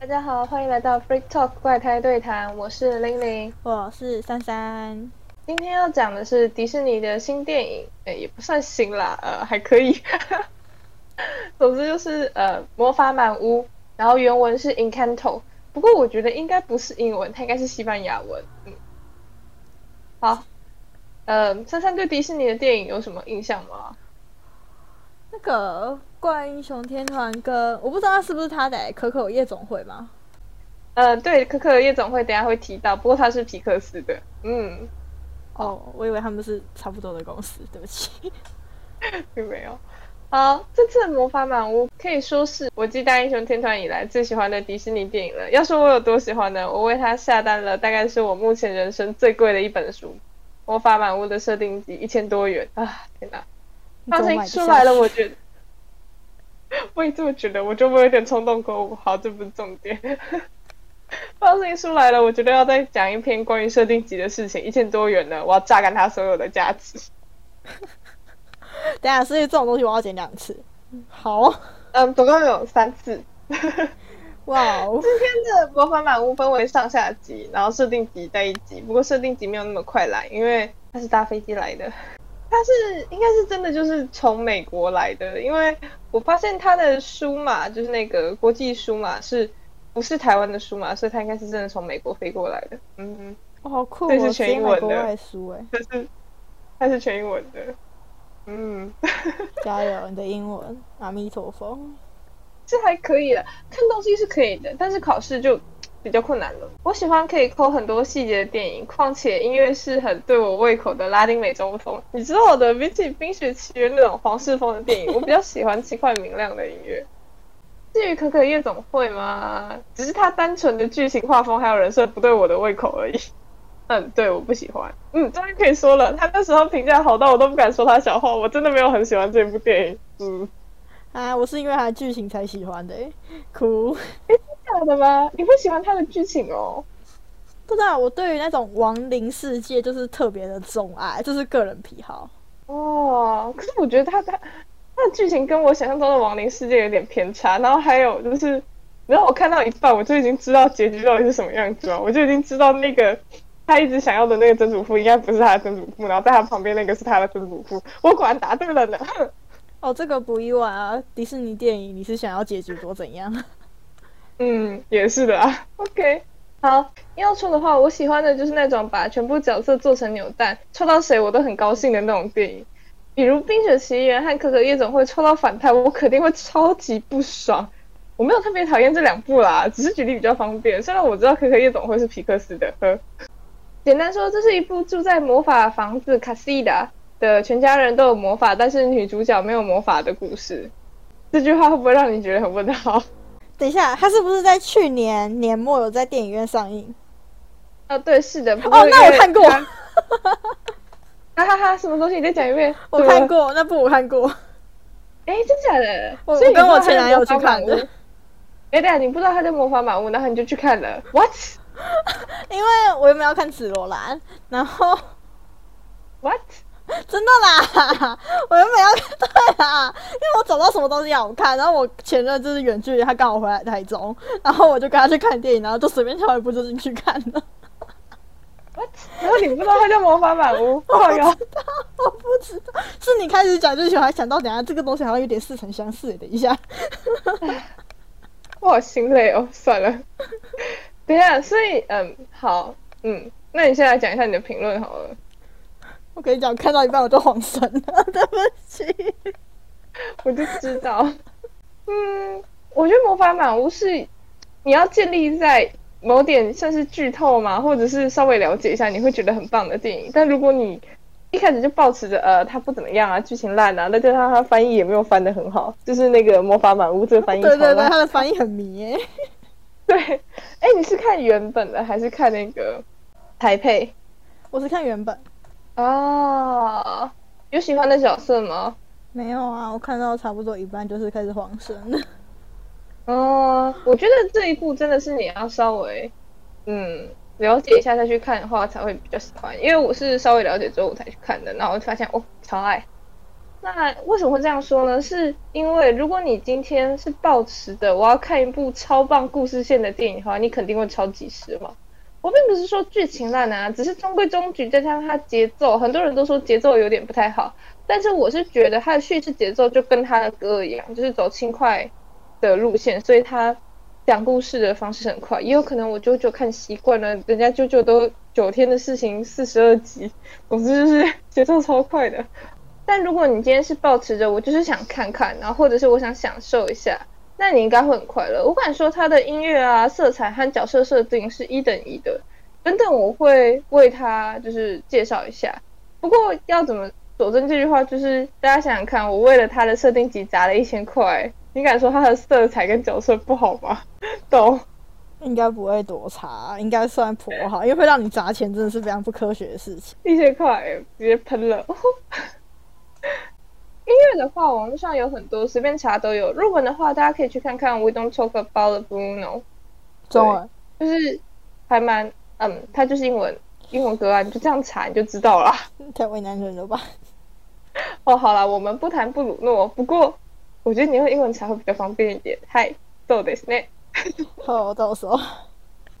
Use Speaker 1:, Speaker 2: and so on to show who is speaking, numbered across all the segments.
Speaker 1: 大家好，欢迎来到 Freak Talk 怪胎对谈，我是玲玲。
Speaker 2: 我是珊珊。
Speaker 1: 今天要讲的是迪士尼的新电影，呃，也不算新啦，呃，还可以。总之就是呃，魔法满屋，然后原文是 Encanto，不过我觉得应该不是英文，它应该是西班牙文。嗯，好，呃，珊珊对迪士尼的电影有什么印象吗？
Speaker 2: 那个怪英雄天团跟我不知道他是不是他的可可夜总会吗？
Speaker 1: 呃，对，可可夜总会等下会提到，不过他是皮克斯的。嗯，
Speaker 2: 哦，我以为他们是差不多的公司，对不起，
Speaker 1: 并没有。好，这次《魔法满屋》可以说是我继大英雄天团以来最喜欢的迪士尼电影了。要说我有多喜欢呢？我为它下单了，大概是我目前人生最贵的一本书，《魔法满屋》的设定集，一千多元啊！天哪，放心出来了，我觉得，我也这么觉得，我就会有点冲动购物。好，这不是重点。放心出来了，我觉得要再讲一篇关于设定集的事情，一千多元呢，我要榨干它所有的价值。
Speaker 2: 等下，所以这种东西我要剪两次。好，
Speaker 1: 嗯，总共有三次。
Speaker 2: 哇哦，
Speaker 1: 今天的魔法满屋分为上下集，然后设定集在一集。不过设定集没有那么快来，因为它是搭飞机来的。它是应该是真的就是从美国来的，因为我发现他的书嘛就是那个国际书嘛是不是台湾的书嘛，所以他应该是真的从美国飞过来的。嗯，
Speaker 2: 哦，好酷，
Speaker 1: 这是全英文的
Speaker 2: 书哎，
Speaker 1: 它是它是全英文的。嗯，
Speaker 2: 加油，你的英文，阿弥陀佛，
Speaker 1: 这还可以了。看东西是可以的，但是考试就比较困难了。我喜欢可以抠很多细节的电影，况且音乐是很对我胃口的拉丁美洲风。你知道的，比起《冰雪奇缘》那种皇室风的电影，我比较喜欢轻快明亮的音乐。至于《可可夜总会》吗？只是它单纯的剧情、画风还有人设不对我的胃口而已。嗯，对，我不喜欢。嗯，终于可以说了，他那时候评价好到我都不敢说他小话。我真的没有很喜欢这部电影。嗯，
Speaker 2: 啊，我是因为他的剧情才喜欢的，哭。
Speaker 1: 哎，真的吗？你不喜欢他的剧情哦？
Speaker 2: 不知道，我对于那种亡灵世界就是特别的钟爱，就是个人癖好。
Speaker 1: 哦，可是我觉得他他他的剧情跟我想象中的亡灵世界有点偏差。然后还有就是，然后我看到一半，我就已经知道结局到底是什么样子了，我就已经知道那个。他一直想要的那个曾祖父应该不是他的曾祖父，然后在他旁边那个是他的曾祖父。我果然答对了呢。
Speaker 2: 哦，这个不意外啊！迪士尼电影，你是想要结局多怎样？
Speaker 1: 嗯，也是的啊。OK，好，要抽的话，我喜欢的就是那种把全部角色做成扭蛋，抽到谁我都很高兴的那种电影。比如《冰雪奇缘》和《可可夜总会》抽到反派，我肯定会超级不爽。我没有特别讨厌这两部啦，只是举例比较方便。虽然我知道《可可夜总会》是皮克斯的，呵。简单说，这是一部住在魔法房子卡西达的全家人都有魔法，但是女主角没有魔法的故事。这句话会不会让你觉得很问号？
Speaker 2: 等一下，他是不是在去年年末有在电影院上映？
Speaker 1: 啊，对，是的。
Speaker 2: 哦，那我看过。哈
Speaker 1: 哈哈！什么东西？你再讲一遍。
Speaker 2: 我看过那部，我看过。
Speaker 1: 哎，真假的？
Speaker 2: 我跟我前男友去看的。
Speaker 1: 哎，对啊，你不知道他在魔法满屋，然后你就去看了？What？
Speaker 2: 因为我原本要看紫罗兰，然后
Speaker 1: ，what？
Speaker 2: 真的啦，我原本要对啦，因为我找到什么东西好看，然后我前任就是远距离，他刚好回来台中，然后我就跟他去看电影，然后就随便挑一部就进去看了。
Speaker 1: 然后你不知道他叫魔法满屋？
Speaker 2: 我不知道，我不知道，是你开始讲就想，想到等下这个东西好像有点似曾相识，等一下，
Speaker 1: 我好心累哦，算了。等下，所以嗯，好，嗯，那你现在讲一下你的评论好了。
Speaker 2: 我跟你讲，看到一半我就晃神了，对不起。
Speaker 1: 我就知道，嗯，我觉得《魔法满屋》是你要建立在某点像是剧透嘛，或者是稍微了解一下，你会觉得很棒的电影。但如果你一开始就抱持着呃，它不怎么样啊，剧情烂啊，那就它它翻译也没有翻的很好，就是那个《魔法满屋》这个翻译，
Speaker 2: 对对对，它的翻译很迷诶。
Speaker 1: 对，哎，你是看原本的还是看那个台配？
Speaker 2: 我是看原本。
Speaker 1: 啊，有喜欢的角色吗？
Speaker 2: 没有啊，我看到差不多一半就是开始黄神了。
Speaker 1: 哦，我觉得这一部真的是你要稍微嗯了解一下再去看的话才会比较喜欢，因为我是稍微了解之后我才去看的，然后发现哦超爱。那为什么会这样说呢？是因为如果你今天是抱持的我要看一部超棒故事线的电影的话，你肯定会超级失望。我并不是说剧情烂啊，只是中规中矩，再加上它节奏，很多人都说节奏有点不太好，但是我是觉得它的叙事节奏就跟它的歌一样，就是走轻快的路线，所以它讲故事的方式很快。也有可能我舅舅看习惯了，人家舅舅都九天的事情四十二集，总之就是 节奏超快的。但如果你今天是抱持着我就是想看看，然后或者是我想享受一下。那你应该会很快乐。我敢说，他的音乐啊、色彩和角色设定是一等一的。等等，我会为他就是介绍一下。不过要怎么佐证这句话，就是大家想想看，我为了他的设定集砸了一千块，你敢说他的色彩跟角色不好吗？懂？
Speaker 2: 应该不会多差，应该算颇好，因为会让你砸钱，真的是非常不科学的事情。
Speaker 1: 一千块直接喷了。音乐的话，网络上有很多，随便查都有。入文的话，大家可以去看看《We Don't Talk About the Bruno》。
Speaker 2: 中文
Speaker 1: 就是还蛮嗯，它就是英文英文歌啊，你就这样查你就知道了。
Speaker 2: 太为难人了吧？
Speaker 1: 哦，好了，我们不谈布鲁诺。不过我觉得你用英文查会比较方便一点。嗨，so this n
Speaker 2: 好，到时候。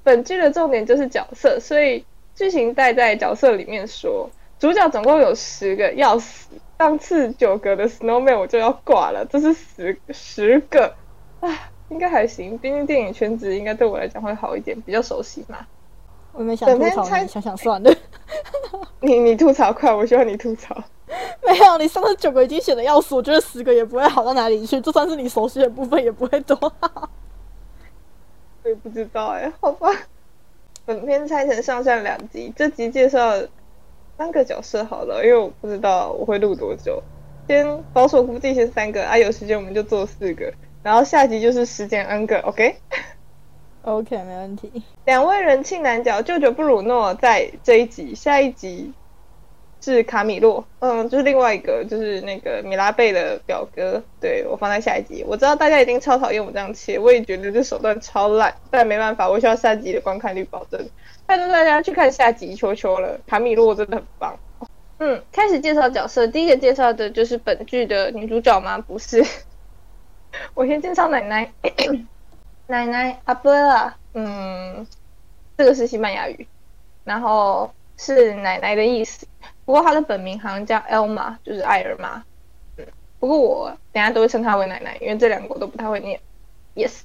Speaker 1: 本剧的重点就是角色，所以剧情带在角色里面说，主角总共有十个，要死。上次九个的 Snowman 我就要挂了，这是十十个啊，应该还行。毕竟电影圈子应该对我来讲会好一点，比较熟悉嘛。
Speaker 2: 我没想吐槽，想想算了。
Speaker 1: 你你吐槽快，我希望你吐槽。
Speaker 2: 没有，你上次九个已经写的要死，我觉得十个也不会好到哪里去。就算是你熟悉的部分，也不会多好。
Speaker 1: 我也不知道哎，好吧。本片拆成上下两集，这集介绍。三个角色好了，因为我不知道我会录多久，先保守估计先三个啊，有时间我们就做四个，然后下集就是时间 N 个
Speaker 2: ，OK？OK，没问题。
Speaker 1: 两位人气男角，舅舅布鲁诺在这一集，下一集是卡米洛，嗯，就是另外一个，就是那个米拉贝的表哥，对我放在下一集。我知道大家一定超讨厌我这样切，我也觉得这手段超烂，但没办法，我需要下集的观看率保证。拜托大家去看下集，球球了。卡米洛真的很棒。嗯，开始介绍角色，第一个介绍的就是本剧的女主角吗？不是，我先介绍奶奶。奶奶阿贝拉，嗯，这个是西班牙语，然后是奶奶的意思。不过她的本名好像叫 Elma，就是艾尔玛。嗯，不过我等下都会称她为奶奶，因为这两个我都不太会念。Yes。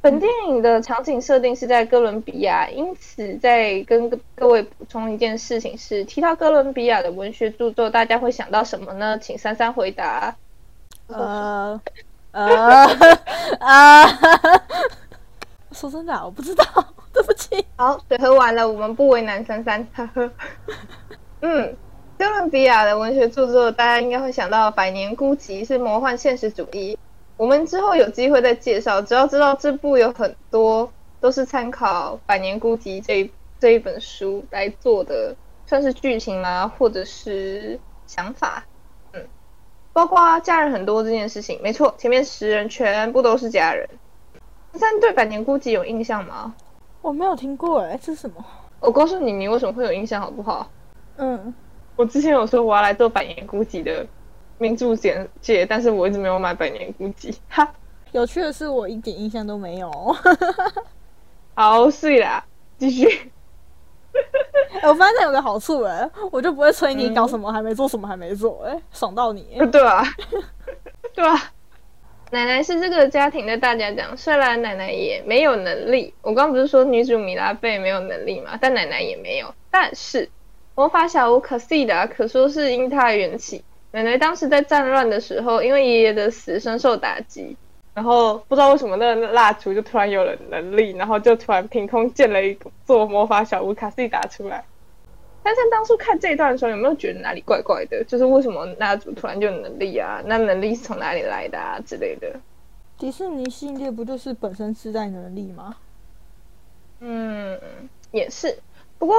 Speaker 1: 本电影的场景设定是在哥伦比亚，因此在跟各位补充一件事情是，提到哥伦比亚的文学著作，大家会想到什么呢？请珊珊回答。
Speaker 2: 呃呃啊！说真的，我不知道，对不起。
Speaker 1: 好，水喝完了，我们不为难珊珊。呵呵。嗯，哥伦比亚的文学著作，大家应该会想到《百年孤寂》是魔幻现实主义。我们之后有机会再介绍。只要知道这部有很多都是参考《百年孤寂》这一这一本书来做的，算是剧情吗？或者是想法？嗯，包括家人很多这件事情，没错，前面十人全部都是家人。三对《百年孤寂》有印象吗？
Speaker 2: 我没有听过，哎，这是什么？
Speaker 1: 我告诉你，你为什么会有印象，好不好？
Speaker 2: 嗯，
Speaker 1: 我之前有说我要来做《百年孤寂》的。名著简介，但是我一直没有买《百年孤寂》。哈，
Speaker 2: 有趣的是，我一点印象都没有。
Speaker 1: 好，睡啦，继续。
Speaker 2: 我发现有个好处哎，我就不会催你搞什么，还没做什么，还没做，哎，爽到你。
Speaker 1: 对啊，对啊。奶奶是这个家庭的大家长，虽然奶奶也没有能力。我刚不是说女主米拉贝没有能力嘛？但奶奶也没有。但是魔法小屋可西达可说是因她缘起。奶奶当时在战乱的时候，因为爷爷的死深受打击，然后不知道为什么那个蜡烛就突然有了能力，然后就突然凭空建了一座魔法小屋卡西达出来。但是当初看这一段的时候，有没有觉得哪里怪怪的？就是为什么蜡烛突然就有能力啊？那能力是从哪里来的啊之类的？
Speaker 2: 迪士尼系列不就是本身自带能力吗？
Speaker 1: 嗯，也是。不过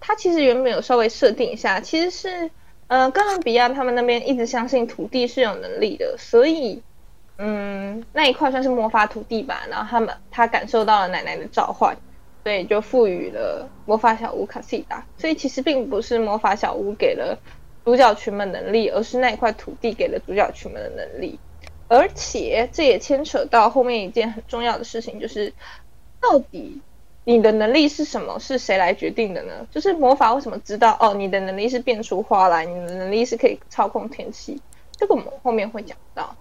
Speaker 1: 它其实原本有稍微设定一下，其实是。呃，哥伦比亚他们那边一直相信土地是有能力的，所以，嗯，那一块算是魔法土地吧。然后他们他感受到了奶奶的召唤，所以就赋予了魔法小屋卡西达。所以其实并不是魔法小屋给了主角群们能力，而是那一块土地给了主角群们的能力。而且这也牵扯到后面一件很重要的事情，就是到底你的能力是什么？是谁来决定的呢？就是魔法为什么知道哦，你的能力是变出花来，你的能力是可以操控天气？这个我们后面会讲到。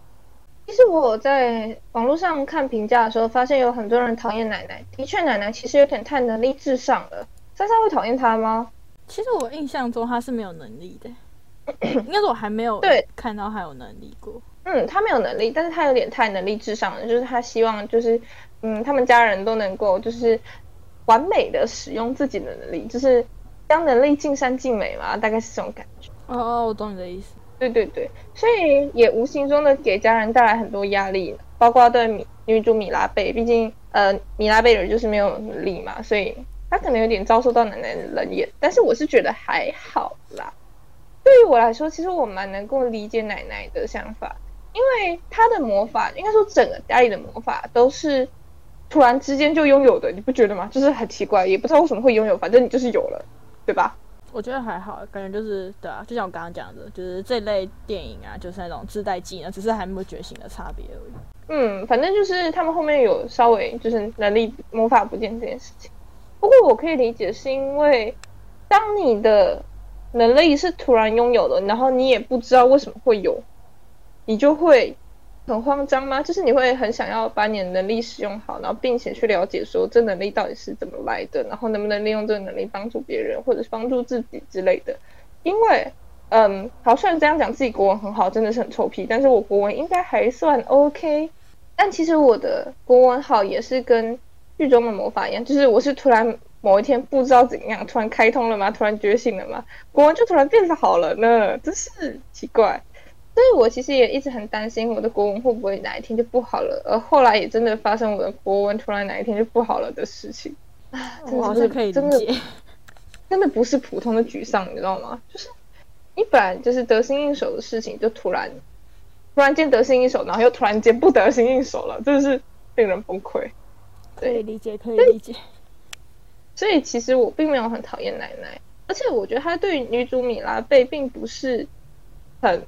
Speaker 1: 其实我在网络上看评价的时候，发现有很多人讨厌奶奶。的确，奶奶其实有点太能力至上了。珊珊会讨厌她吗？
Speaker 2: 其实我印象中她是没有能力的，应该是我还没有
Speaker 1: 对
Speaker 2: 看到她有能力过。
Speaker 1: 嗯，她没有能力，但是她有点太能力至上了，就是她希望就是，嗯，他们家人都能够就是完美的使用自己的能力，就是将能力尽善尽美嘛，大概是这种感觉。
Speaker 2: 哦哦，我懂你的意思。
Speaker 1: 对对对，所以也无形中的给家人带来很多压力，包括对米女主米拉贝，毕竟呃米拉贝尔就是没有能力嘛，所以她可能有点遭受到奶奶的冷眼，但是我是觉得还好啦。对于我来说，其实我蛮能够理解奶奶的想法，因为她的魔法，应该说整个家里的魔法都是突然之间就拥有的，你不觉得吗？就是很奇怪，也不知道为什么会拥有，反正你就是有了，对吧？
Speaker 2: 我觉得还好，感觉就是对啊，就像我刚刚讲的，就是这类电影啊，就是那种自带技能，只是还没有觉醒的差别而已。
Speaker 1: 嗯，反正就是他们后面有稍微就是能力魔法不见这件事情。不过我可以理解，是因为当你的能力是突然拥有的，然后你也不知道为什么会有，你就会很慌张吗？就是你会很想要把你的能力使用好，然后并且去了解说这能力到底是怎么来的，然后能不能利用这个能力帮助别人或者是帮助自己之类的。因为，嗯，好，虽然这样讲自己国文很好，真的是很臭屁，但是我国文应该还算 OK。但其实我的国文好也是跟剧中的魔法一样，就是我是突然某一天不知道怎样，突然开通了吗？突然觉醒了吗？国文就突然变得好了呢？真是奇怪。所以我其实也一直很担心我的国文会不会哪一天就不好了，而后来也真的发生我的国文突然哪一天就不好了的事情。啊，真的是
Speaker 2: 可以
Speaker 1: 真的。真的不是普通的沮丧，你知道吗？就是你本来就是得心应手的事情，就突然突然间得心应手，然后又突然间不得心应手了，真的是令人崩溃。
Speaker 2: 可以理解，可以理解。
Speaker 1: 所以其实我并没有很讨厌奶奶，而且我觉得她对女主米拉贝并不是很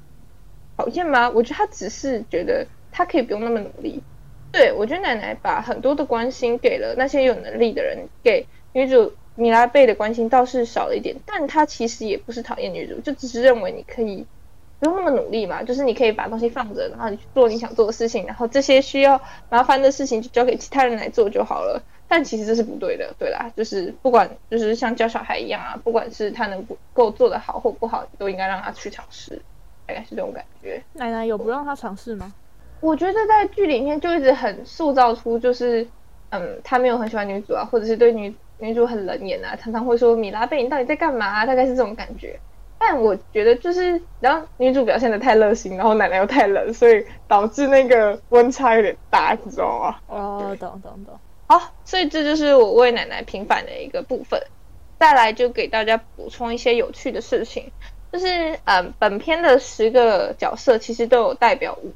Speaker 1: 讨厌吗？我觉得他只是觉得他可以不用那么努力。对我觉得奶奶把很多的关心给了那些有能力的人，给女主米拉贝的关心倒是少了一点，但她其实也不是讨厌女主，就只是认为你可以不用那么努力嘛，就是你可以把东西放着，然后你去做你想做的事情，然后这些需要麻烦的事情就交给其他人来做就好了。但其实这是不对的，对啦，就是不管就是像教小孩一样啊，不管是他能够做得好或不好，都应该让他去尝试，大概是这种感觉。
Speaker 2: 奶奶有不让他尝试吗？
Speaker 1: 我觉得在剧里面就一直很塑造出就是，嗯，他没有很喜欢女主啊，或者是对女女主很冷眼啊，常常会说米拉贝你到底在干嘛、啊？大概是这种感觉。但我觉得就是，然后女主表现的太热心，然后奶奶又太冷，所以导致那个温差有点大，你知道吗？
Speaker 2: 哦，懂懂懂。
Speaker 1: 好，所以这就是我为奶奶平反的一个部分。再来就给大家补充一些有趣的事情，就是嗯，本片的十个角色其实都有代表物，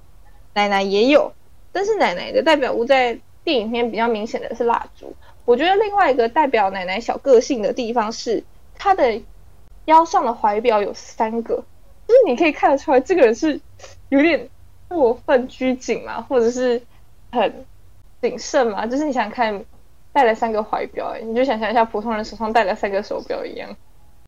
Speaker 1: 奶奶也有，但是奶奶的代表物在电影里面比较明显的是蜡烛。我觉得另外一个代表奶奶小个性的地方是她的腰上的怀表有三个，就是你可以看得出来这个人是有点过分拘谨嘛，或者是很谨慎嘛，就是你想看，戴了三个怀表，哎，你就想象一下普通人手上戴了三个手表一样，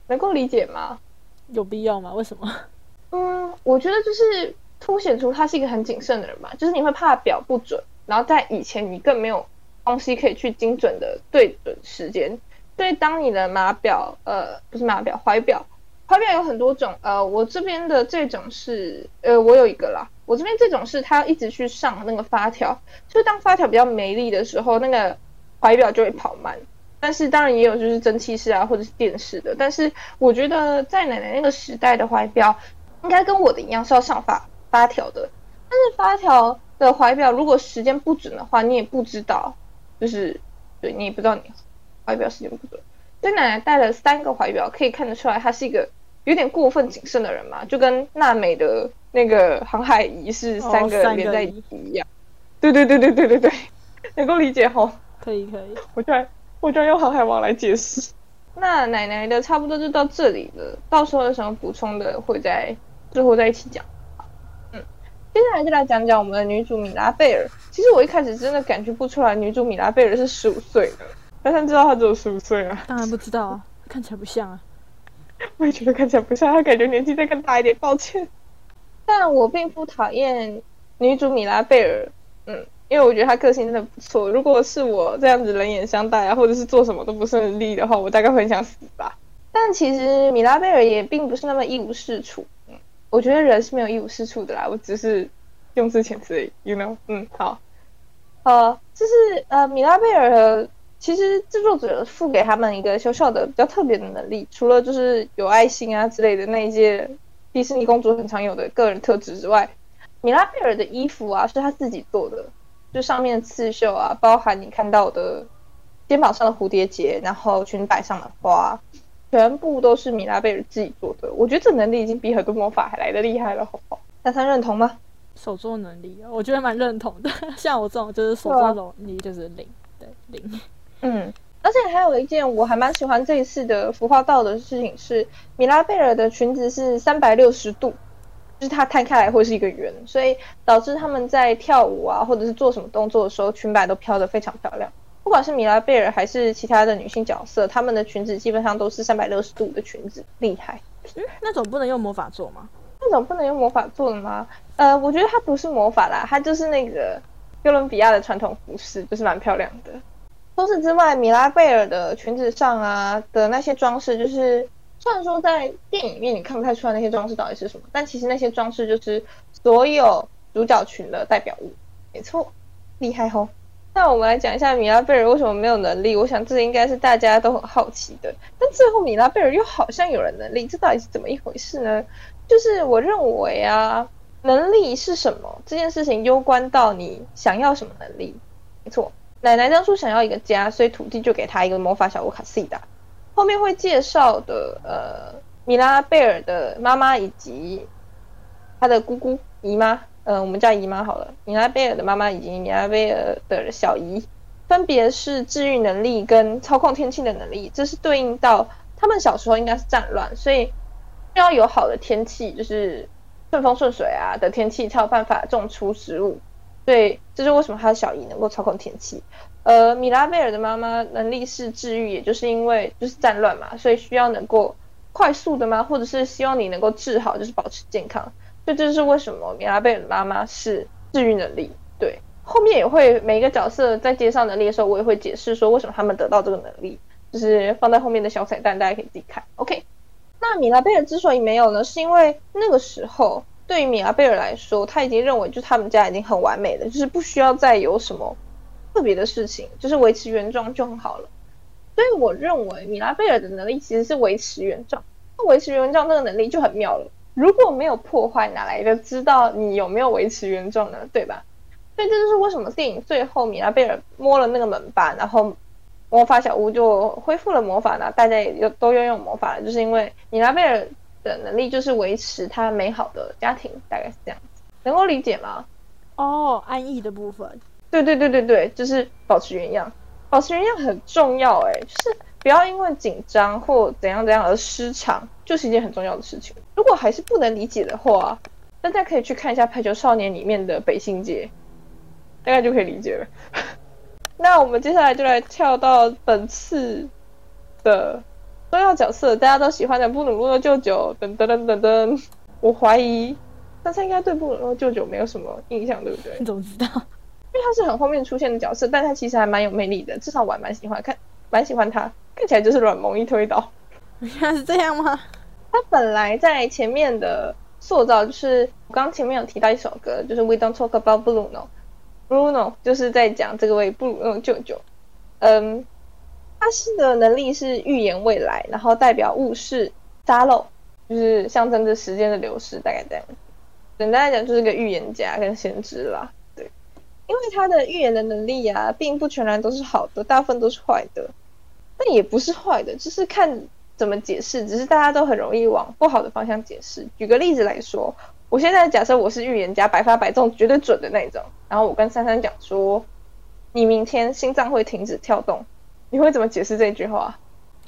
Speaker 1: 能够理解吗？
Speaker 2: 有必要吗？为什么？
Speaker 1: 嗯，我觉得就是凸显出他是一个很谨慎的人吧，就是你会怕表不准，然后在以前你更没有东西可以去精准的对准时间，所以当你的码表，呃，不是码表，怀表，怀表有很多种，呃，我这边的这种是，呃，我有一个啦，我这边这种是它要一直去上那个发条，就是当发条比较没力的时候，那个怀表就会跑慢。但是当然也有就是蒸汽式啊，或者是电式的。但是我觉得在奶奶那个时代的怀表，应该跟我的一样是要上发发条的。但是发条的怀表如果时间不准的话，你也不知道，就是对你也不知道你怀表时间不准。所以奶奶戴了三个怀表，可以看得出来她是一个有点过分谨慎的人嘛，就跟娜美的那个航海仪是三
Speaker 2: 个
Speaker 1: 连在一起一样。对对对对对对对，能够理解吼。
Speaker 2: 可以可以。
Speaker 1: 我突然我居然用航海王来解释。那奶奶的差不多就到这里了，到时候有什么补充的会在最后再一起讲。嗯，接下来就来讲讲我们的女主米拉贝尔。其实我一开始真的感觉不出来女主米拉贝尔是十五岁的，但是知道她只有十五岁啊。
Speaker 2: 当然不知道啊，看起来不像啊。
Speaker 1: 我也觉得看起来不像，她感觉年纪再更大一点，抱歉。但我并不讨厌女主米拉贝尔，嗯。因为我觉得他个性真的不错。如果是我这样子冷眼相待啊，或者是做什么都不顺利的话，我大概会很想死吧。但其实米拉贝尔也并不是那么一无是处。嗯，我觉得人是没有一无是处的啦。我只是用字遣词，you know？嗯，好。呃，就是呃，米拉贝尔其实制作者赋给他们一个小小的比较特别的能力，除了就是有爱心啊之类的那一些迪士尼公主很常有的个人特质之外，米拉贝尔的衣服啊是他自己做的。就上面刺绣啊，包含你看到的肩膀上的蝴蝶结，然后裙摆上的花，全部都是米拉贝尔自己做的。我觉得这能力已经比很多魔法还来的厉害了，好不好？大三认同吗？
Speaker 2: 手作能力，我觉得蛮认同的。像我这种就是手作能力就是零，对零。
Speaker 1: 嗯，而且还有一件我还蛮喜欢这一次的服化道的事情是，米拉贝尔的裙子是三百六十度。就是它摊开来会是一个圆，所以导致他们在跳舞啊，或者是做什么动作的时候，裙摆都飘得非常漂亮。不管是米拉贝尔还是其他的女性角色，她们的裙子基本上都是三百六十度的裙子，厉害。
Speaker 2: 嗯，那种不能用魔法做吗？
Speaker 1: 那种不能用魔法做的吗？呃，我觉得它不是魔法啦，它就是那个哥伦比亚的传统服饰，就是蛮漂亮的。除此之外，米拉贝尔的裙子上啊的那些装饰，就是。虽然说在电影里面你看不太出来那些装饰到底是什么，但其实那些装饰就是所有主角群的代表物。没错，厉害吼！那我们来讲一下米拉贝尔为什么没有能力。我想这应该是大家都很好奇的。但最后米拉贝尔又好像有了能力，这到底是怎么一回事呢？就是我认为啊，能力是什么这件事情攸关到你想要什么能力。没错，奶奶当初想要一个家，所以土地就给她一个魔法小屋卡西达。后面会介绍的，呃，米拉贝尔的妈妈以及她的姑姑姨妈，嗯，我们叫姨妈好了。米拉贝尔的妈妈以及米拉贝尔的小姨，分别是治愈能力跟操控天气的能力，这是对应到他们小时候应该是战乱，所以要有好的天气，就是顺风顺水啊的天气，才有办法种出食物。所以这是为什么他的小姨能够操控天气。呃，米拉贝尔的妈妈能力是治愈，也就是因为就是战乱嘛，所以需要能够快速的吗？或者是希望你能够治好，就是保持健康。所以这就是为什么米拉贝尔的妈妈是治愈能力。对，后面也会每一个角色在介绍能力的时候，我也会解释说为什么他们得到这个能力，就是放在后面的小彩蛋，大家可以自己看。OK，那米拉贝尔之所以没有呢，是因为那个时候对于米拉贝尔来说，他已经认为就是他们家已经很完美了，就是不需要再有什么。特别的事情就是维持原状就很好了，所以我认为米拉贝尔的能力其实是维持原状。那维持原状那个能力就很妙了，如果没有破坏，哪来的知道你有没有维持原状呢？对吧？所以这就是为什么电影最后米拉贝尔摸了那个门把，然后魔法小屋就恢复了魔法呢？大家也就都拥有魔法了，就是因为米拉贝尔的能力就是维持他美好的家庭，大概是这样子，能够理解吗？
Speaker 2: 哦，安逸的部分。
Speaker 1: 对对对对对，就是保持原样，保持原样很重要哎，就是不要因为紧张或怎样怎样而失常，就是一件很重要的事情。如果还是不能理解的话，大家可以去看一下《排球少年》里面的北星界，大概就可以理解了。那我们接下来就来跳到本次的重要角色，大家都喜欢的布鲁诺舅舅，噔噔噔噔噔。我怀疑大家应该对布鲁诺舅舅没有什么印象，对不对？
Speaker 2: 你怎么知道？
Speaker 1: 因为他是很后面出现的角色，但他其实还蛮有魅力的，至少我还蛮喜欢看，蛮喜欢他，看起来就是软萌一推倒。
Speaker 2: 原来是这样吗？
Speaker 1: 他本来在前面的塑造就是我刚前面有提到一首歌，就是 We Don't Talk About Bruno，Bruno 就是在讲这个位布鲁诺舅舅。嗯，他是的能力是预言未来，然后代表物事沙漏，就是象征着时间的流逝，大概这样。简单来讲，就是个预言家跟先知啦。因为他的预言的能力啊，并不全然都是好的，大部分都是坏的。但也不是坏的，就是看怎么解释。只是大家都很容易往不好的方向解释。举个例子来说，我现在假设我是预言家，百发百中，绝对准的那种。然后我跟珊珊讲说，你明天心脏会停止跳动，你会怎么解释这句话？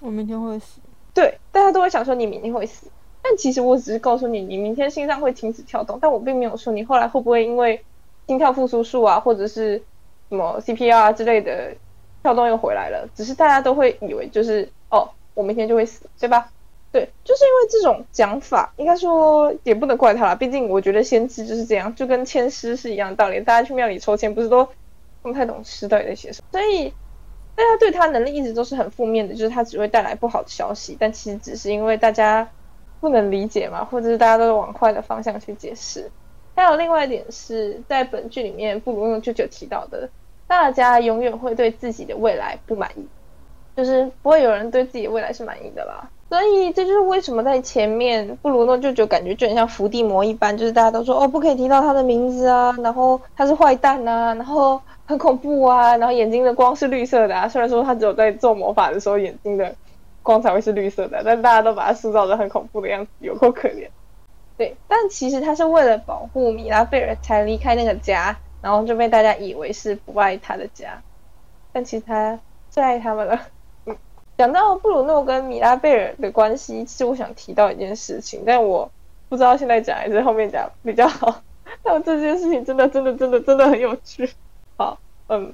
Speaker 2: 我明天会死。
Speaker 1: 对，大家都会想说你明天会死，但其实我只是告诉你，你明天心脏会停止跳动，但我并没有说你后来会不会因为心跳复苏术啊，或者是什么 CPR 之类的跳动又回来了，只是大家都会以为就是哦，我明天就会死，对吧？对，就是因为这种讲法，应该说也不能怪他啦，毕竟我觉得先知就是这样，就跟签诗是一样的道理，大家去庙里抽签不是都不太懂诗到底在写什么，所以。大家对他能力一直都是很负面的，就是他只会带来不好的消息。但其实只是因为大家不能理解嘛，或者是大家都往坏的方向去解释。还有另外一点是在本剧里面布鲁诺舅舅提到的，大家永远会对自己的未来不满意，就是不会有人对自己的未来是满意的啦。所以这就是为什么在前面布鲁诺舅舅感觉就很像伏地魔一般，就是大家都说哦不可以提到他的名字啊，然后他是坏蛋啊，然后。很恐怖啊，然后眼睛的光是绿色的啊。虽然说他只有在做魔法的时候眼睛的光才会是绿色的，但大家都把他塑造的很恐怖的样子，有够可怜。对，但其实他是为了保护米拉贝尔才离开那个家，然后就被大家以为是不爱他的家，但其实他最爱他们了。嗯，讲到布鲁诺跟米拉贝尔的关系，其实我想提到一件事情，但我不知道现在讲还是后面讲比较好。但这件事情真的真的真的真的很有趣。好，嗯，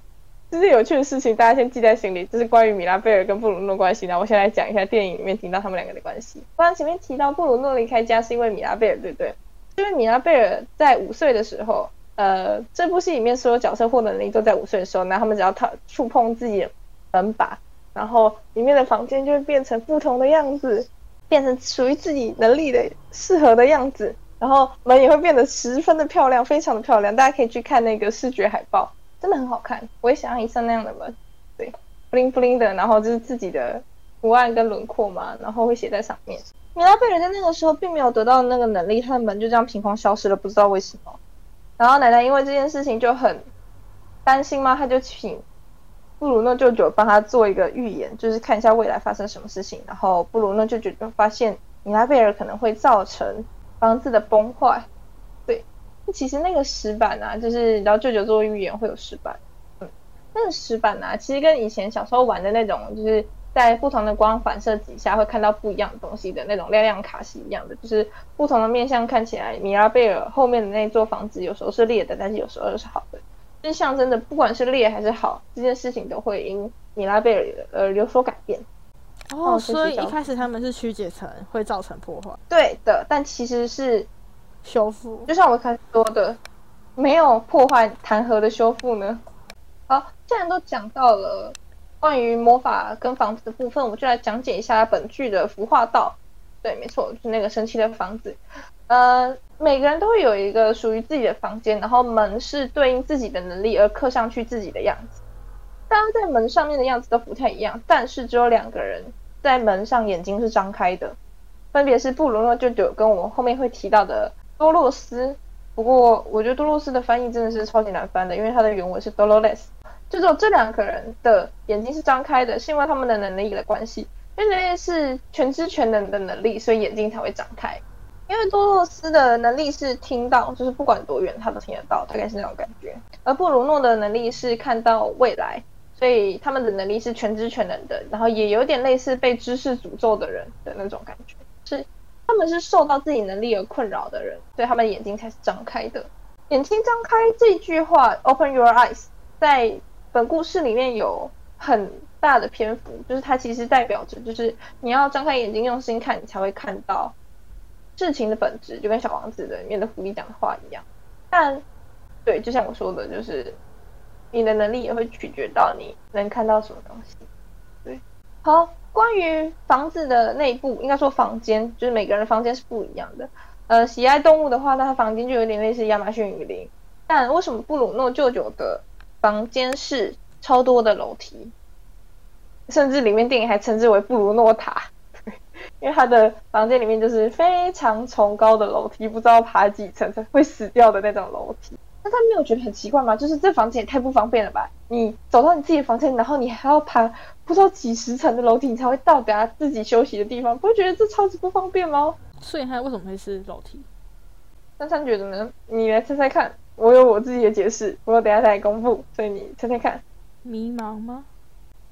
Speaker 1: 这些有趣的事情，大家先记在心里。这是关于米拉贝尔跟布鲁诺关系。那我先来讲一下电影里面听到他们两个的关系。刚刚前面提到布鲁诺离开家是因为米拉贝尔，对不对？因为米拉贝尔在五岁的时候，呃，这部戏里面所有角色获得能力都在五岁的时候，那他们只要他触碰自己的门把，然后里面的房间就会变成不同的样子，变成属于自己能力的适合的样子，然后门也会变得十分的漂亮，非常的漂亮。大家可以去看那个视觉海报。真的很好看，我也想要一扇那样的门，对，bling bling 的，然后就是自己的图案跟轮廓嘛，然后会写在上面。米拉贝尔在那个时候并没有得到那个能力，他的门就这样凭空消失了，不知道为什么。然后奶奶因为这件事情就很担心嘛，他就请布鲁诺舅舅帮他做一个预言，就是看一下未来发生什么事情。然后布鲁诺舅舅就发现米拉贝尔可能会造成房子的崩坏。其实那个石板啊，就是你知道舅舅做预言会有石板，嗯，那个石板啊，其实跟以前小时候玩的那种，就是在不同的光反射底下会看到不一样的东西的那种亮亮卡是一样的，就是不同的面相看起来，米拉贝尔后面的那座房子有时候是裂的，但是有时候又是好的，就是象征的，不管是裂还是好，这件事情都会因米拉贝尔呃有所改变。
Speaker 2: 哦，所以一开始他们是曲解成会造成破坏，
Speaker 1: 对的，但其实是。
Speaker 2: 修复，
Speaker 1: 就像我刚才说的，没有破坏弹劾的修复呢。好，既然都讲到了关于魔法跟房子的部分，我们就来讲解一下本剧的服化道。对，没错，就是那个神奇的房子。呃，每个人都会有一个属于自己的房间，然后门是对应自己的能力而刻上去自己的样子。大家在门上面的样子都不太一样，但是只有两个人在门上眼睛是张开的，分别是布鲁诺舅舅跟我后面会提到的。多洛斯，不过我觉得多洛斯的翻译真的是超级难翻的，因为它的原文是 Dolores。就只有这两个人的眼睛是张开的，是因为他们的能力的关系。因为那是全知全能的能力，所以眼睛才会张开。因为多洛斯的能力是听到，就是不管多远他都听得到，大概是那种感觉。而布鲁诺的能力是看到未来，所以他们的能力是全知全能的，然后也有点类似被知识诅咒的人的那种感觉，是。他们是受到自己能力而困扰的人，所以他们眼睛才是张开的。眼睛张开这句话，Open your eyes，在本故事里面有很大的篇幅，就是它其实代表着，就是你要张开眼睛用心看，你才会看到事情的本质，就跟小王子的里面的狐狸讲的话一样。但对，就像我说的，就是你的能力也会取决到你能看到什么东西。对，好。关于房子的内部，应该说房间，就是每个人的房间是不一样的。呃，喜爱动物的话，那他房间就有点类似亚马逊雨林。但为什么布鲁诺舅舅的房间是超多的楼梯，甚至里面电影还称之为布鲁诺塔？因为他的房间里面就是非常崇高的楼梯，不知道爬几层才会死掉的那种楼梯。那他没有觉得很奇怪吗？就是这房间也太不方便了吧？你走到你自己的房间，然后你还要爬不知道几十层的楼梯，你才会到达自己休息的地方，不会觉得这超级不方便吗？
Speaker 2: 所以它为什么会是楼梯？
Speaker 1: 珊珊觉得呢？你来猜猜看，我有我自己的解释，我等下再来公布，所以你猜猜看。
Speaker 2: 迷茫吗？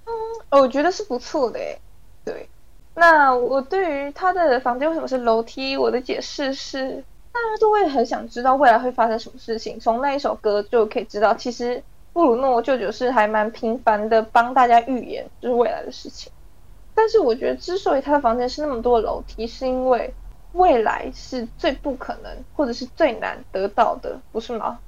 Speaker 1: 嗯，我觉得是不错的诶。对。对，那我对于他的房间为什么是楼梯，我的解释是，大家都会很想知道未来会发生什么事情。从那一首歌就可以知道，其实布鲁诺舅舅是还蛮频繁的帮大家预言，就是未来的事情。但是我觉得，之所以他的房间是那么多楼梯，是因为未来是最不可能或者是最难得到的，不是吗？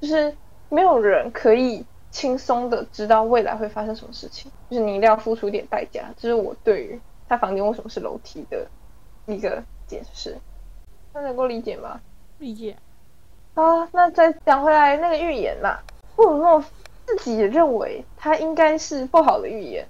Speaker 1: 就是没有人可以轻松的知道未来会发生什么事情，就是你一定要付出一点代价。这是我对于他房间为什么是楼梯的一个解释，那能够理解吗？
Speaker 2: 理解。
Speaker 1: 啊，那再讲回来那个预言嘛，布鲁诺自己也认为他应该是不好的预言。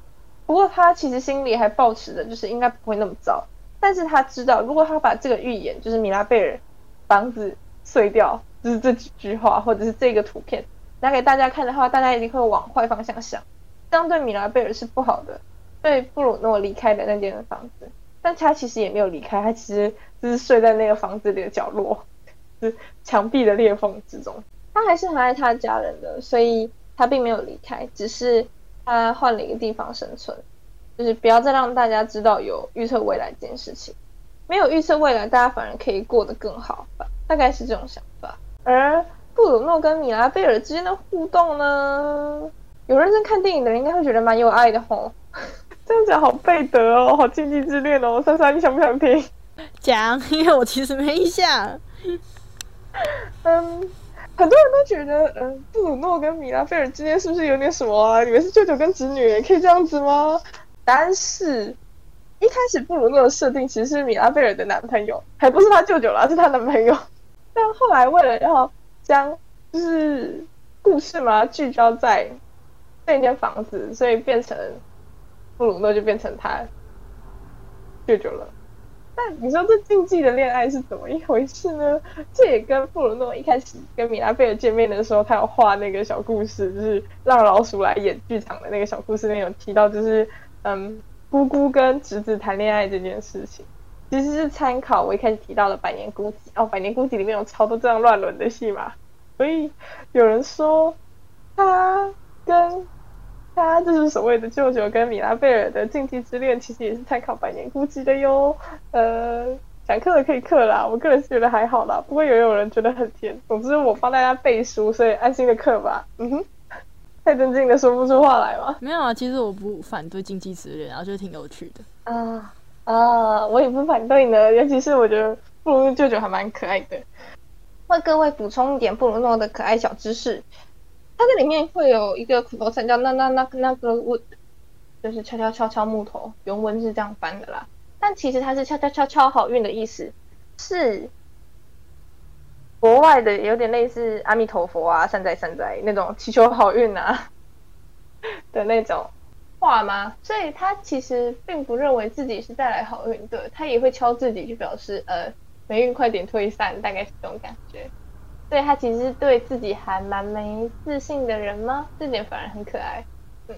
Speaker 1: 不过他其实心里还抱持着就是应该不会那么糟，但是他知道如果他把这个预言，就是米拉贝尔房子碎掉，就是这几句话或者是这个图片拿给大家看的话，大家一定会往坏方向想，这样对米拉贝尔是不好的，对布鲁诺离开的那间房子，但他其实也没有离开，他其实就是睡在那个房子里的角落，是墙壁的裂缝之中，他还是很爱他的家人的，所以他并没有离开，只是。他换了一个地方生存，就是不要再让大家知道有预测未来这件事情。没有预测未来，大家反而可以过得更好吧？大概是这种想法。而布鲁诺跟米拉贝尔之间的互动呢？有认真看电影的人应该会觉得蛮有爱的吼。这样讲好贝德哦，好禁忌之恋哦。珊珊，你想不想听？
Speaker 2: 讲，因为我其实没印象。
Speaker 1: 嗯。很多人都觉得，嗯，布鲁诺跟米拉菲尔之间是不是有点什么啊？你们是舅舅跟侄女，可以这样子吗？答案是，一开始布鲁诺的设定其实是米拉菲尔的男朋友，还不是他舅舅啦，是他男朋友。但后来为了要将就是故事嘛聚焦在那间房子，所以变成布鲁诺就变成他舅舅了。但你说这禁忌的恋爱是怎么一回事呢？这也跟布鲁诺一开始跟米拉贝尔见面的时候，他有画那个小故事，就是让老鼠来演剧场的那个小故事里面有提到，就是嗯，姑姑跟侄子谈恋爱这件事情，其实是参考我一开始提到的《百年孤寂》哦，《百年孤寂》里面有超多这样乱伦的戏嘛，所以有人说他跟。他就是所谓的舅舅跟米拉贝尔的禁忌之恋，其实也是参考《百年孤寂》的哟。呃，想克的可以克啦，我个人是觉得还好啦。不过也有人觉得很甜。总之我帮大家背书，所以安心的克吧。嗯哼，太震惊的说不出话来吗？
Speaker 2: 没有啊，其实我不反对禁忌之恋，然后就挺有趣的。
Speaker 1: 啊啊，我也不反对呢，尤其是我觉得布鲁诺舅舅还蛮可爱的。为各位补充一点布鲁诺的可爱小知识。它这里面会有一个口头禅叫那那那那个 wood，就是敲敲敲敲木头，原文是这样翻的啦。但其实它是敲敲敲敲好运的意思，是国外的有点类似阿弥陀佛啊、善哉善哉那种祈求好运啊 的那种话吗？所以他其实并不认为自己是带来好运的，他也会敲自己去表示呃霉运快点退散，大概是这种感觉。对他其实对自己还蛮没自信的人吗？这点反而很可爱。嗯，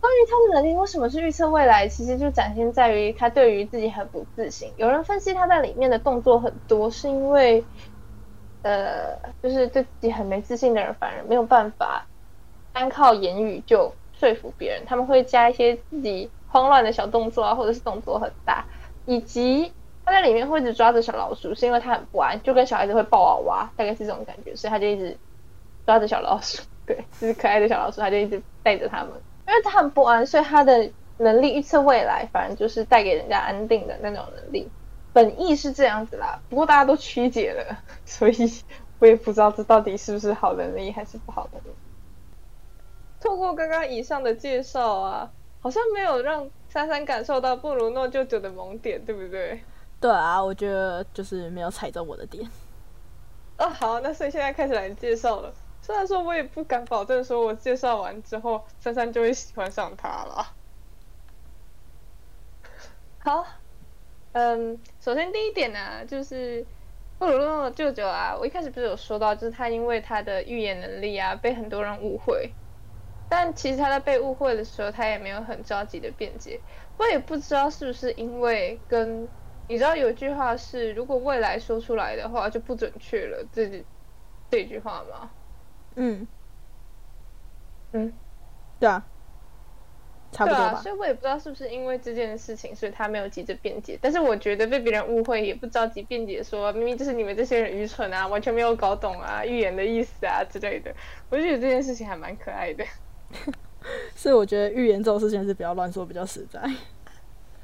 Speaker 1: 关于他的能力为什么是预测未来，其实就展现在于他对于自己很不自信。有人分析他在里面的动作很多，是因为，呃，就是对自己很没自信的人，反而没有办法单靠言语就说服别人。他们会加一些自己慌乱的小动作啊，或者是动作很大，以及。他在里面会一直抓着小老鼠，是因为他很不安，就跟小孩子会抱娃娃，大概是这种感觉，所以他就一直抓着小老鼠，对，就是可爱的小老鼠，他就一直带着他们。因为他很不安，所以他的能力预测未来，反正就是带给人家安定的那种能力。本意是这样子啦，不过大家都曲解了，所以我也不知道这到底是不是好能力还是不好的。透过刚刚以上的介绍啊，好像没有让珊珊感受到布鲁诺舅舅的萌点，对不对？
Speaker 2: 对啊，我觉得就是没有踩中我的点。
Speaker 1: 哦，好，那所以现在开始来介绍了。虽然说我也不敢保证，说我介绍完之后，珊珊就会喜欢上他了。好，嗯，首先第一点呢，就是布鲁诺舅舅啊，我一开始不是有说到，就是他因为他的预言能力啊，被很多人误会。但其实他在被误会的时候，他也没有很着急的辩解。我也不知道是不是因为跟你知道有句话是，如果未来说出来的话就不准确了，这这句话吗？
Speaker 2: 嗯，
Speaker 1: 嗯，
Speaker 2: 对啊。
Speaker 1: 对啊，
Speaker 2: 差不多吧。
Speaker 1: 所以我也不知道是不是因为这件事情，所以他没有急着辩解。但是我觉得被别人误会，也不着急辩解说，明明就是你们这些人愚蠢啊，完全没有搞懂啊预言的意思啊之类的。我就觉得这件事情还蛮可爱的。
Speaker 2: 所以我觉得预言这种事情还是不要乱说比较实在。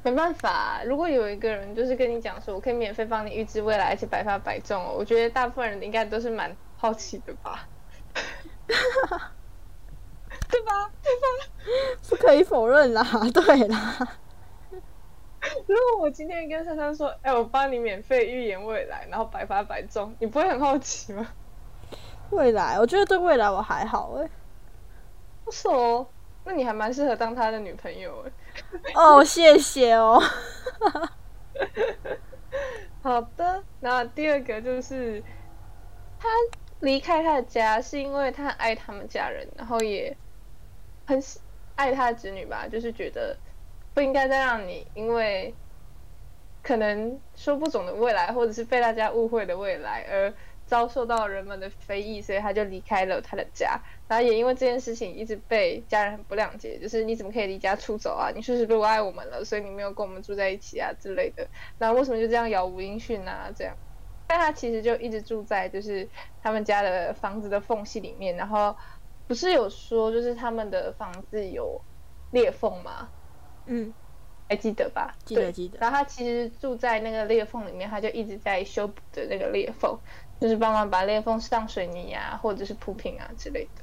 Speaker 1: 没办法，如果有一个人就是跟你讲说，我可以免费帮你预知未来，而且百发百中哦，我觉得大部分人应该都是蛮好奇的吧。对吧？对吧？
Speaker 2: 不可以否认啦，对啦，
Speaker 1: 如果我今天跟珊珊说，哎、我帮你免费预言未来，然后百发百中，你不会很好奇吗？
Speaker 2: 未来我觉得对未来我还好哎、
Speaker 1: 不是哦，那你还蛮适合当他的女朋友哎。
Speaker 2: 哦，谢谢哦。
Speaker 1: 好的，那第二个就是他离开他的家，是因为他爱他们家人，然后也很喜爱他的子女吧，就是觉得不应该再让你因为可能说不准的未来，或者是被大家误会的未来而遭受到人们的非议，所以他就离开了他的家。然后也因为这件事情一直被家人很不谅解，就是你怎么可以离家出走啊？你是不是不爱我们了，所以你没有跟我们住在一起啊之类的。那为什么就这样杳无音讯啊？这样，但他其实就一直住在就是他们家的房子的缝隙里面，然后不是有说就是他们的房子有裂缝吗？
Speaker 2: 嗯，
Speaker 1: 还记得吧？
Speaker 2: 记得记得
Speaker 1: 然后他其实住在那个裂缝里面，他就一直在修补着那个裂缝，就是帮忙把裂缝上水泥啊，或者是铺平啊之类的。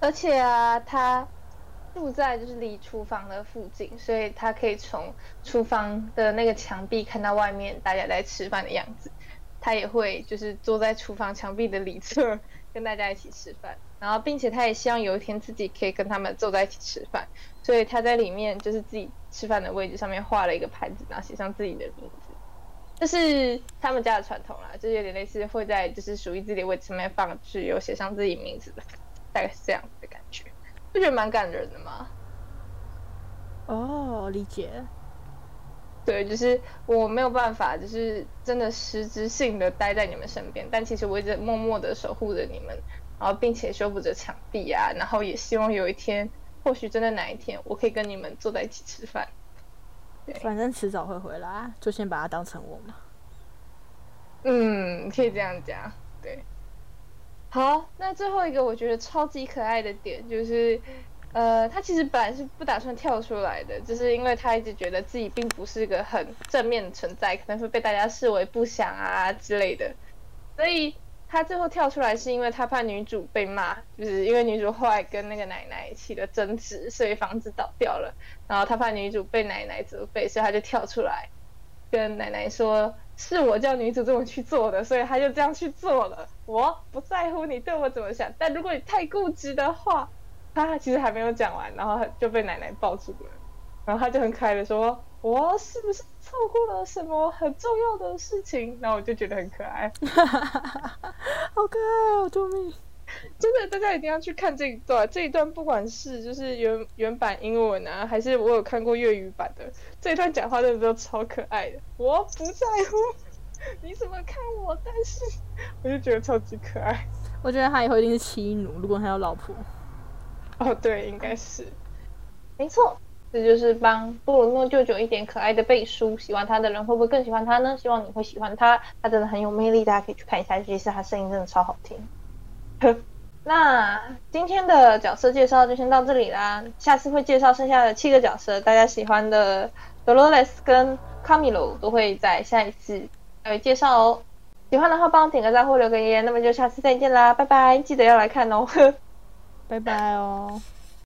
Speaker 1: 而且啊，他住在就是离厨房的附近，所以他可以从厨房的那个墙壁看到外面大家在吃饭的样子。他也会就是坐在厨房墙壁的里侧跟大家一起吃饭，然后并且他也希望有一天自己可以跟他们坐在一起吃饭，所以他在里面就是自己吃饭的位置上面画了一个盘子，然后写上自己的名。这是他们家的传统啦，就是有点类似会在就是属于自己的位置上面放置有写上自己名字的，大概是这样子的感觉，不觉得蛮感人的吗？
Speaker 2: 哦，理解。
Speaker 1: 对，就是我没有办法，就是真的实质性的待在你们身边，但其实我一直默默的守护着你们，然后并且修补着墙壁啊，然后也希望有一天，或许真的哪一天，我可以跟你们坐在一起吃饭。
Speaker 2: 反正迟早会回来，就先把它当成我嘛。
Speaker 1: 嗯，可以这样讲，对。好，那最后一个我觉得超级可爱的点就是，呃，他其实本来是不打算跳出来的，就是因为他一直觉得自己并不是个很正面的存在，可能会被大家视为不祥啊之类的，所以他最后跳出来是因为他怕女主被骂，就是因为女主后来跟那个奶奶起了争执，所以房子倒掉了，然后他怕女主被奶奶责备，所以他就跳出来跟奶奶说。是我叫女主这么去做的，所以她就这样去做了。我不在乎你对我怎么想，但如果你太固执的话，他其实还没有讲完，然后就被奶奶抱住了，然后他就很可爱的说：“我是不是错过了什么很重要的事情？”然后我就觉得很可爱，
Speaker 2: 好可爱哦，救命！
Speaker 1: 真的，大家一定要去看这一段。这一段不管是就是原原版英文啊，还是我有看过粤语版的，这一段讲话真的都超可爱的。我不在乎 你怎么看我，但是我就觉得超级可爱。
Speaker 2: 我觉得他以后一定是妻奴，如果他有老婆。
Speaker 1: 哦，对，应该是，没错，这就是帮布鲁诺舅舅一点可爱的背书。喜欢他的人会不会更喜欢他呢？希望你会喜欢他，他真的很有魅力，大家可以去看一下。尤其是他声音真的超好听。那今天的角色介绍就先到这里啦，下次会介绍剩下的七个角色，大家喜欢的 Dolores 跟 Camilo 都会在下一次呃介绍哦。喜欢的话帮我点个赞或留个言，那么就下次再见啦，拜拜！记得要来看哦。
Speaker 2: 拜拜哦。